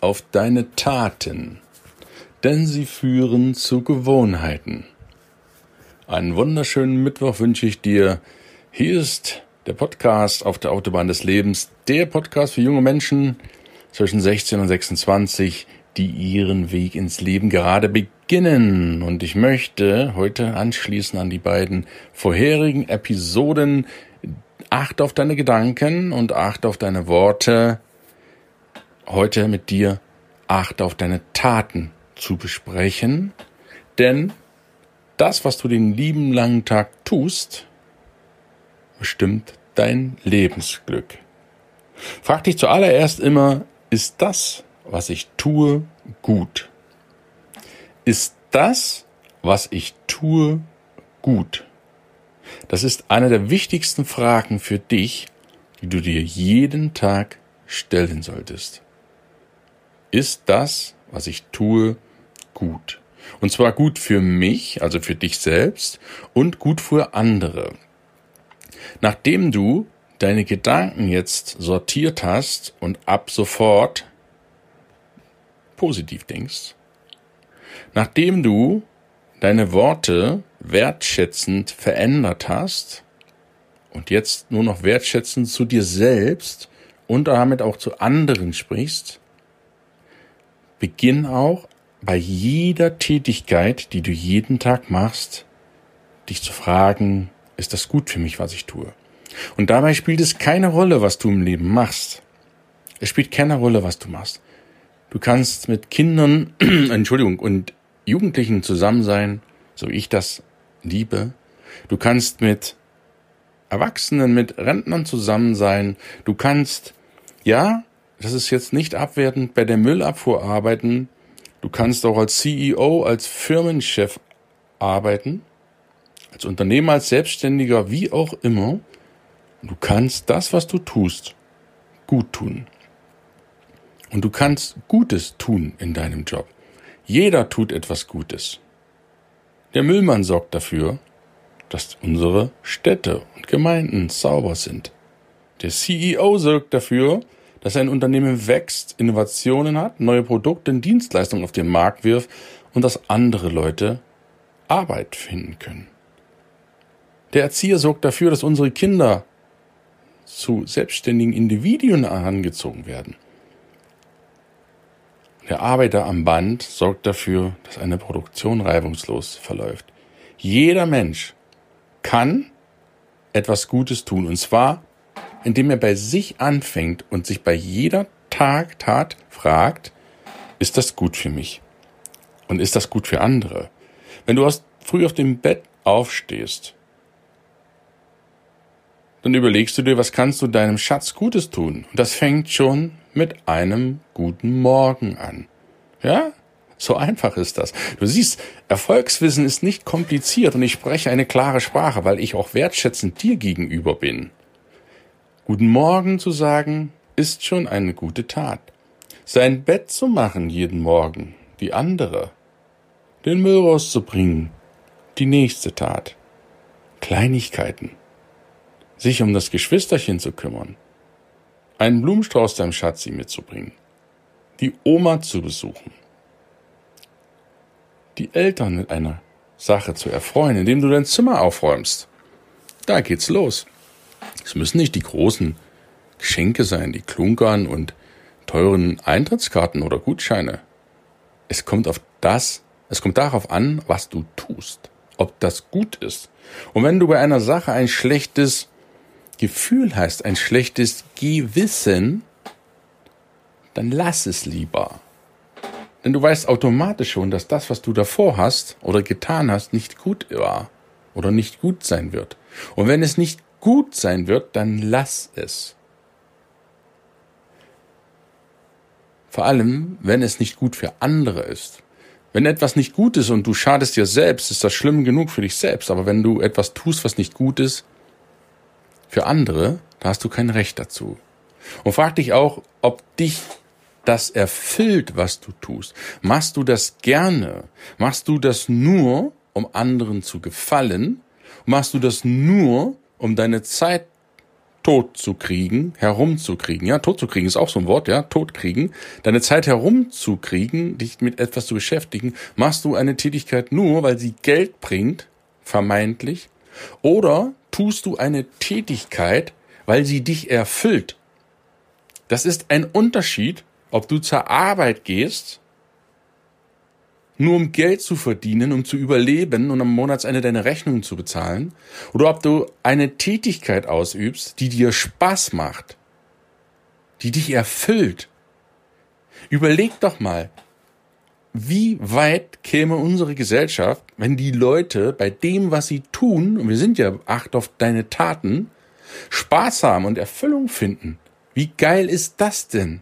auf deine Taten, denn sie führen zu Gewohnheiten. Einen wunderschönen Mittwoch wünsche ich dir. Hier ist der Podcast auf der Autobahn des Lebens, der Podcast für junge Menschen zwischen 16 und 26, die ihren Weg ins Leben gerade beginnen. Und ich möchte heute anschließen an die beiden vorherigen Episoden. Acht auf deine Gedanken und acht auf deine Worte heute mit dir Acht auf deine Taten zu besprechen, denn das, was du den lieben langen Tag tust, bestimmt dein Lebensglück. Frag dich zuallererst immer, ist das, was ich tue, gut? Ist das, was ich tue, gut? Das ist eine der wichtigsten Fragen für dich, die du dir jeden Tag stellen solltest ist das, was ich tue, gut. Und zwar gut für mich, also für dich selbst, und gut für andere. Nachdem du deine Gedanken jetzt sortiert hast und ab sofort positiv denkst, nachdem du deine Worte wertschätzend verändert hast und jetzt nur noch wertschätzend zu dir selbst und damit auch zu anderen sprichst, Beginn auch bei jeder Tätigkeit, die du jeden Tag machst, dich zu fragen, ist das gut für mich, was ich tue? Und dabei spielt es keine Rolle, was du im Leben machst. Es spielt keine Rolle, was du machst. Du kannst mit Kindern, Entschuldigung, und Jugendlichen zusammen sein, so ich das liebe. Du kannst mit Erwachsenen, mit Rentnern zusammen sein. Du kannst, ja, das ist jetzt nicht abwertend, bei der Müllabfuhr arbeiten. Du kannst auch als CEO, als Firmenchef arbeiten, als Unternehmer, als Selbstständiger, wie auch immer. Du kannst das, was du tust, gut tun. Und du kannst Gutes tun in deinem Job. Jeder tut etwas Gutes. Der Müllmann sorgt dafür, dass unsere Städte und Gemeinden sauber sind. Der CEO sorgt dafür, dass ein Unternehmen wächst, Innovationen hat, neue Produkte und Dienstleistungen auf den Markt wirft und dass andere Leute Arbeit finden können. Der Erzieher sorgt dafür, dass unsere Kinder zu selbstständigen Individuen herangezogen werden. Der Arbeiter am Band sorgt dafür, dass eine Produktion reibungslos verläuft. Jeder Mensch kann etwas Gutes tun, und zwar indem er bei sich anfängt und sich bei jeder Tag, Tat fragt, ist das gut für mich? Und ist das gut für andere? Wenn du aus, früh auf dem Bett aufstehst, dann überlegst du dir, was kannst du deinem Schatz Gutes tun? Und das fängt schon mit einem guten Morgen an. Ja? So einfach ist das. Du siehst, Erfolgswissen ist nicht kompliziert und ich spreche eine klare Sprache, weil ich auch wertschätzend dir gegenüber bin. Guten Morgen zu sagen, ist schon eine gute Tat. Sein Bett zu machen jeden Morgen, die andere. Den Müll rauszubringen, die nächste Tat. Kleinigkeiten. Sich um das Geschwisterchen zu kümmern. Einen Blumenstrauß deinem Schatzi mitzubringen. Die Oma zu besuchen. Die Eltern mit einer Sache zu erfreuen, indem du dein Zimmer aufräumst. Da geht's los. Es müssen nicht die großen Geschenke sein, die Klunkern und teuren Eintrittskarten oder Gutscheine. Es kommt auf das, es kommt darauf an, was du tust, ob das gut ist. Und wenn du bei einer Sache ein schlechtes Gefühl hast, ein schlechtes Gewissen, dann lass es lieber. Denn du weißt automatisch schon, dass das, was du davor hast oder getan hast, nicht gut war oder nicht gut sein wird. Und wenn es nicht gut sein wird, dann lass es. Vor allem, wenn es nicht gut für andere ist. Wenn etwas nicht gut ist und du schadest dir selbst, ist das schlimm genug für dich selbst. Aber wenn du etwas tust, was nicht gut ist für andere, da hast du kein Recht dazu. Und frag dich auch, ob dich das erfüllt, was du tust. Machst du das gerne? Machst du das nur, um anderen zu gefallen? Machst du das nur, um deine Zeit tot zu kriegen, herumzukriegen. Ja, tot zu kriegen ist auch so ein Wort, ja, tot kriegen. Deine Zeit herumzukriegen, dich mit etwas zu beschäftigen, machst du eine Tätigkeit nur, weil sie Geld bringt, vermeintlich, oder tust du eine Tätigkeit, weil sie dich erfüllt. Das ist ein Unterschied, ob du zur Arbeit gehst nur um Geld zu verdienen, um zu überleben und am Monatsende deine Rechnungen zu bezahlen, oder ob du eine Tätigkeit ausübst, die dir Spaß macht, die dich erfüllt. Überleg doch mal, wie weit käme unsere Gesellschaft, wenn die Leute bei dem, was sie tun, und wir sind ja acht auf deine Taten, Spaß haben und Erfüllung finden. Wie geil ist das denn?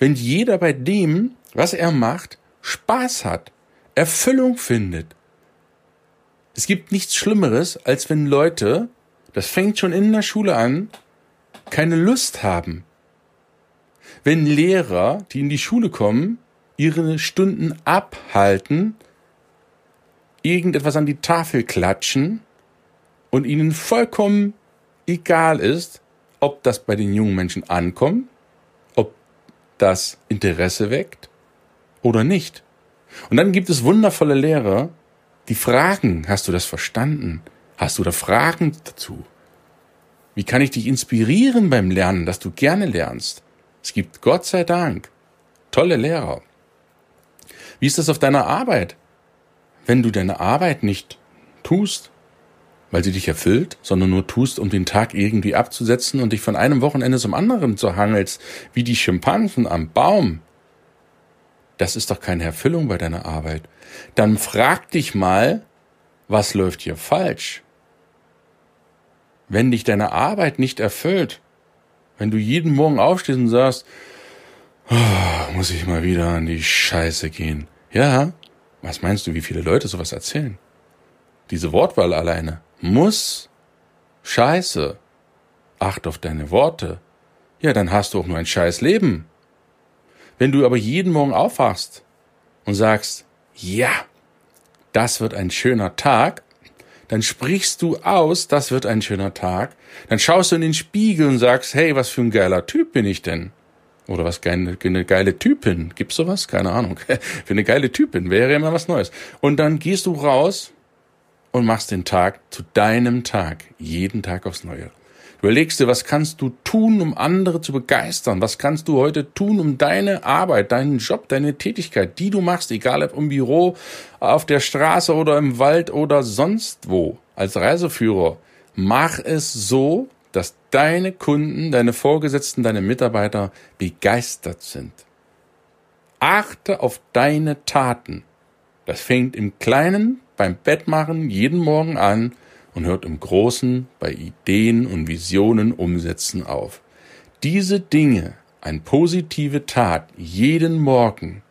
Wenn jeder bei dem, was er macht, Spaß hat, Erfüllung findet. Es gibt nichts Schlimmeres, als wenn Leute, das fängt schon in der Schule an, keine Lust haben. Wenn Lehrer, die in die Schule kommen, ihre Stunden abhalten, irgendetwas an die Tafel klatschen und ihnen vollkommen egal ist, ob das bei den jungen Menschen ankommt, ob das Interesse weckt oder nicht. Und dann gibt es wundervolle Lehrer, die fragen, hast du das verstanden? Hast du da Fragen dazu? Wie kann ich dich inspirieren beim Lernen, dass du gerne lernst? Es gibt Gott sei Dank tolle Lehrer. Wie ist das auf deiner Arbeit? Wenn du deine Arbeit nicht tust, weil sie dich erfüllt, sondern nur tust, um den Tag irgendwie abzusetzen und dich von einem Wochenende zum anderen zu hangelst, wie die Schimpansen am Baum, das ist doch keine Erfüllung bei deiner Arbeit. Dann frag dich mal, was läuft hier falsch? Wenn dich deine Arbeit nicht erfüllt, wenn du jeden Morgen aufstehst und sagst, oh, muss ich mal wieder an die Scheiße gehen. Ja, was meinst du, wie viele Leute sowas erzählen? Diese Wortwahl alleine. Muss, Scheiße. Acht auf deine Worte. Ja, dann hast du auch nur ein scheiß Leben. Wenn du aber jeden Morgen aufwachst und sagst, ja, das wird ein schöner Tag, dann sprichst du aus, das wird ein schöner Tag, dann schaust du in den Spiegel und sagst, hey, was für ein geiler Typ bin ich denn? Oder was geile, eine geile Typin. Gibt's sowas? Keine Ahnung. für eine geile Typin wäre immer was Neues. Und dann gehst du raus und machst den Tag zu deinem Tag. Jeden Tag aufs Neue. Überlegst dir, was kannst du tun, um andere zu begeistern? Was kannst du heute tun, um deine Arbeit, deinen Job, deine Tätigkeit, die du machst, egal ob im Büro, auf der Straße oder im Wald oder sonst wo, als Reiseführer, mach es so, dass deine Kunden, deine Vorgesetzten, deine Mitarbeiter begeistert sind. Achte auf deine Taten. Das fängt im Kleinen beim Bettmachen jeden Morgen an und hört im Großen bei Ideen und Visionen umsetzen auf. Diese Dinge, eine positive Tat jeden Morgen,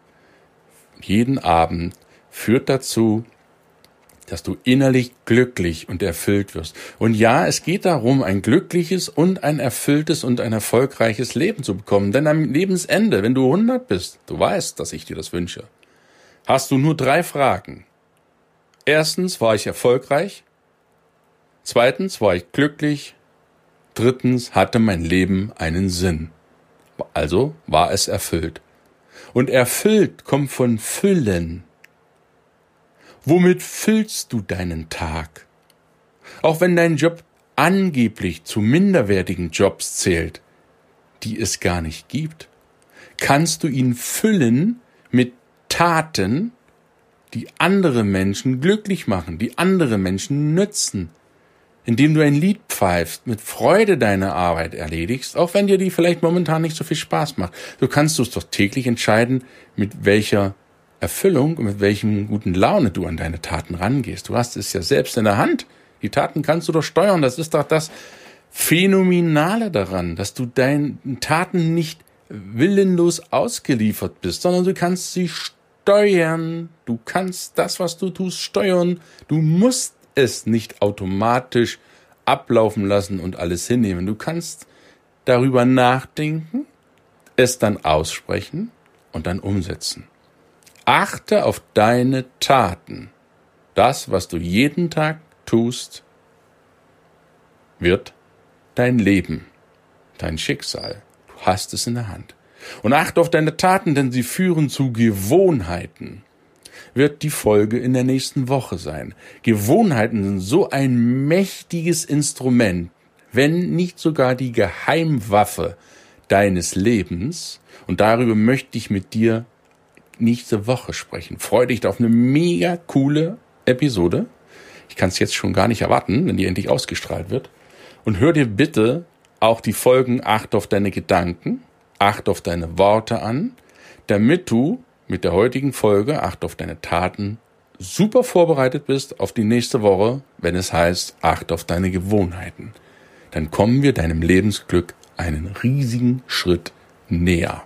jeden Abend, führt dazu, dass du innerlich glücklich und erfüllt wirst. Und ja, es geht darum, ein glückliches und ein erfülltes und ein erfolgreiches Leben zu bekommen. Denn am Lebensende, wenn du 100 bist, du weißt, dass ich dir das wünsche, hast du nur drei Fragen. Erstens, war ich erfolgreich? Zweitens war ich glücklich. Drittens hatte mein Leben einen Sinn. Also war es erfüllt. Und erfüllt kommt von Füllen. Womit füllst du deinen Tag? Auch wenn dein Job angeblich zu minderwertigen Jobs zählt, die es gar nicht gibt, kannst du ihn füllen mit Taten, die andere Menschen glücklich machen, die andere Menschen nützen, indem du ein Lied pfeifst, mit Freude deine Arbeit erledigst, auch wenn dir die vielleicht momentan nicht so viel Spaß macht. Du kannst es doch täglich entscheiden, mit welcher Erfüllung und mit welchem guten Laune du an deine Taten rangehst. Du hast es ja selbst in der Hand. Die Taten kannst du doch steuern. Das ist doch das Phänomenale daran, dass du deinen Taten nicht willenlos ausgeliefert bist, sondern du kannst sie steuern. Du kannst das, was du tust, steuern. Du musst es nicht automatisch ablaufen lassen und alles hinnehmen. Du kannst darüber nachdenken, es dann aussprechen und dann umsetzen. Achte auf deine Taten. Das, was du jeden Tag tust, wird dein Leben, dein Schicksal. Du hast es in der Hand. Und achte auf deine Taten, denn sie führen zu Gewohnheiten. Wird die Folge in der nächsten Woche sein. Gewohnheiten sind so ein mächtiges Instrument, wenn nicht sogar die Geheimwaffe deines Lebens. Und darüber möchte ich mit dir nächste Woche sprechen. Freue dich auf eine mega coole Episode. Ich kann es jetzt schon gar nicht erwarten, wenn die endlich ausgestrahlt wird. Und hör dir bitte auch die Folgen Acht auf deine Gedanken, Acht auf deine Worte an, damit du mit der heutigen Folge Acht auf deine Taten super vorbereitet bist auf die nächste Woche, wenn es heißt Acht auf deine Gewohnheiten. Dann kommen wir deinem Lebensglück einen riesigen Schritt näher.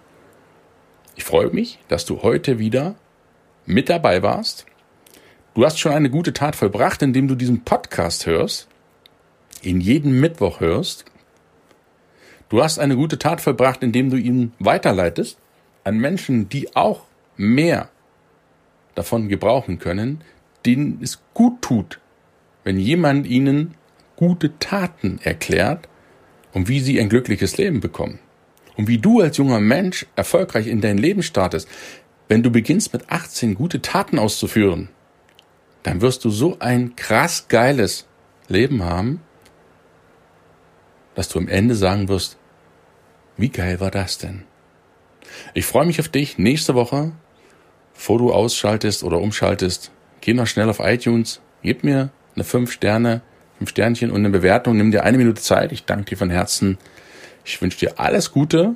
Ich freue mich, dass du heute wieder mit dabei warst. Du hast schon eine gute Tat vollbracht, indem du diesen Podcast hörst, ihn jeden Mittwoch hörst. Du hast eine gute Tat vollbracht, indem du ihn weiterleitest an Menschen, die auch mehr davon gebrauchen können, denen es gut tut, wenn jemand ihnen gute Taten erklärt und wie sie ein glückliches Leben bekommen. Und wie du als junger Mensch erfolgreich in dein Leben startest, wenn du beginnst mit 18 gute Taten auszuführen, dann wirst du so ein krass geiles Leben haben, dass du am Ende sagen wirst, wie geil war das denn? Ich freue mich auf dich nächste Woche, bevor du ausschaltest oder umschaltest. Geh noch schnell auf iTunes, gib mir eine 5 Sterne, 5 Sternchen und eine Bewertung. Nimm dir eine Minute Zeit. Ich danke dir von Herzen. Ich wünsche dir alles Gute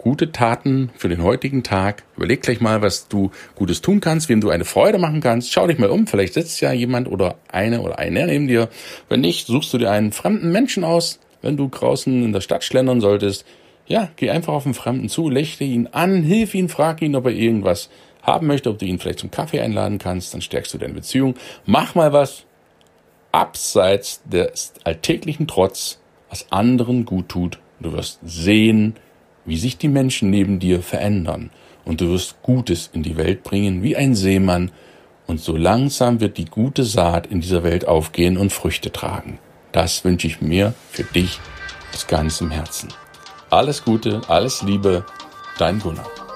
gute Taten für den heutigen Tag. Überleg gleich mal, was du Gutes tun kannst, wem du eine Freude machen kannst. Schau dich mal um, vielleicht sitzt ja jemand oder eine oder einer neben dir. Wenn nicht, suchst du dir einen fremden Menschen aus, wenn du draußen in der Stadt schlendern solltest. Ja, geh einfach auf den Fremden zu, lächle ihn an, hilf ihn, frag ihn, ob er irgendwas haben möchte, ob du ihn vielleicht zum Kaffee einladen kannst, dann stärkst du deine Beziehung. Mach mal was abseits des alltäglichen Trotz, was anderen gut tut. Du wirst sehen, wie sich die Menschen neben dir verändern, und du wirst Gutes in die Welt bringen wie ein Seemann, und so langsam wird die gute Saat in dieser Welt aufgehen und Früchte tragen. Das wünsche ich mir für dich aus ganzem Herzen. Alles Gute, alles Liebe, dein Gunnar.